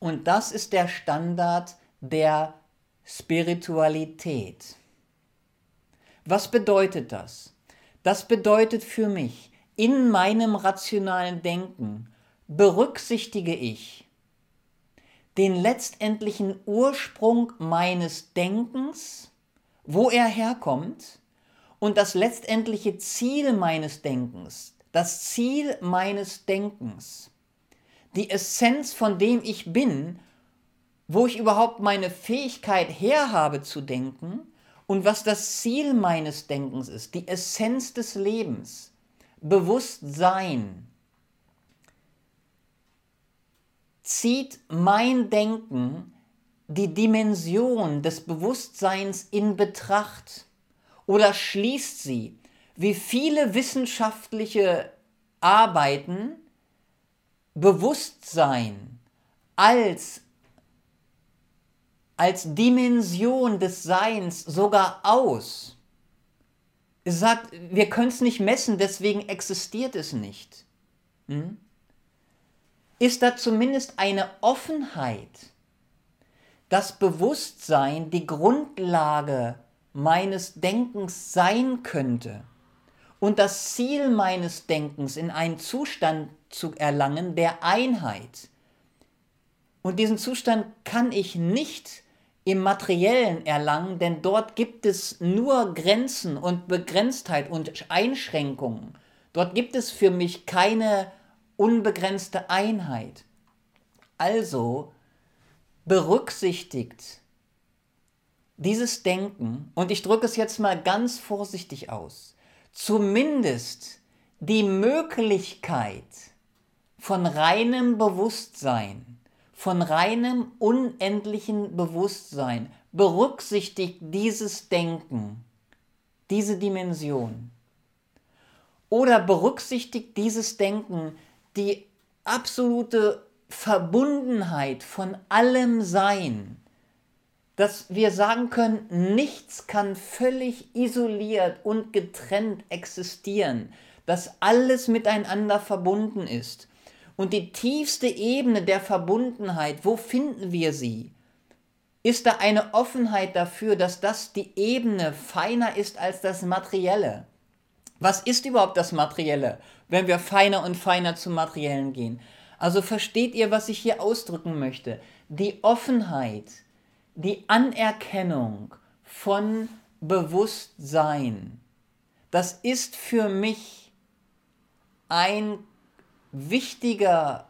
Und das ist der Standard der Spiritualität. Was bedeutet das? Das bedeutet für mich, in meinem rationalen Denken berücksichtige ich den letztendlichen Ursprung meines Denkens, wo er herkommt, und das letztendliche Ziel meines Denkens, das Ziel meines Denkens, die Essenz von dem ich bin, wo ich überhaupt meine Fähigkeit her habe zu denken und was das Ziel meines Denkens ist, die Essenz des Lebens, Bewusstsein, zieht mein Denken die Dimension des Bewusstseins in Betracht oder schließt sie, wie viele wissenschaftliche Arbeiten, Bewusstsein als, als Dimension des Seins sogar aus. Es sagt, wir können es nicht messen, deswegen existiert es nicht. Hm? ist da zumindest eine Offenheit, dass Bewusstsein die Grundlage meines Denkens sein könnte und das Ziel meines Denkens in einen Zustand zu erlangen der Einheit. Und diesen Zustand kann ich nicht im materiellen erlangen, denn dort gibt es nur Grenzen und Begrenztheit und Einschränkungen. Dort gibt es für mich keine unbegrenzte Einheit. Also berücksichtigt dieses Denken, und ich drücke es jetzt mal ganz vorsichtig aus, zumindest die Möglichkeit von reinem Bewusstsein, von reinem unendlichen Bewusstsein, berücksichtigt dieses Denken, diese Dimension. Oder berücksichtigt dieses Denken die absolute Verbundenheit von allem Sein, dass wir sagen können, nichts kann völlig isoliert und getrennt existieren, dass alles miteinander verbunden ist. Und die tiefste Ebene der Verbundenheit, wo finden wir sie? Ist da eine Offenheit dafür, dass das die Ebene feiner ist als das Materielle? Was ist überhaupt das Materielle? wenn wir feiner und feiner zum Materiellen gehen. Also versteht ihr, was ich hier ausdrücken möchte? Die Offenheit, die Anerkennung von Bewusstsein, das ist für mich ein wichtiger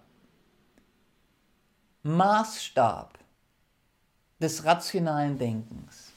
Maßstab des rationalen Denkens.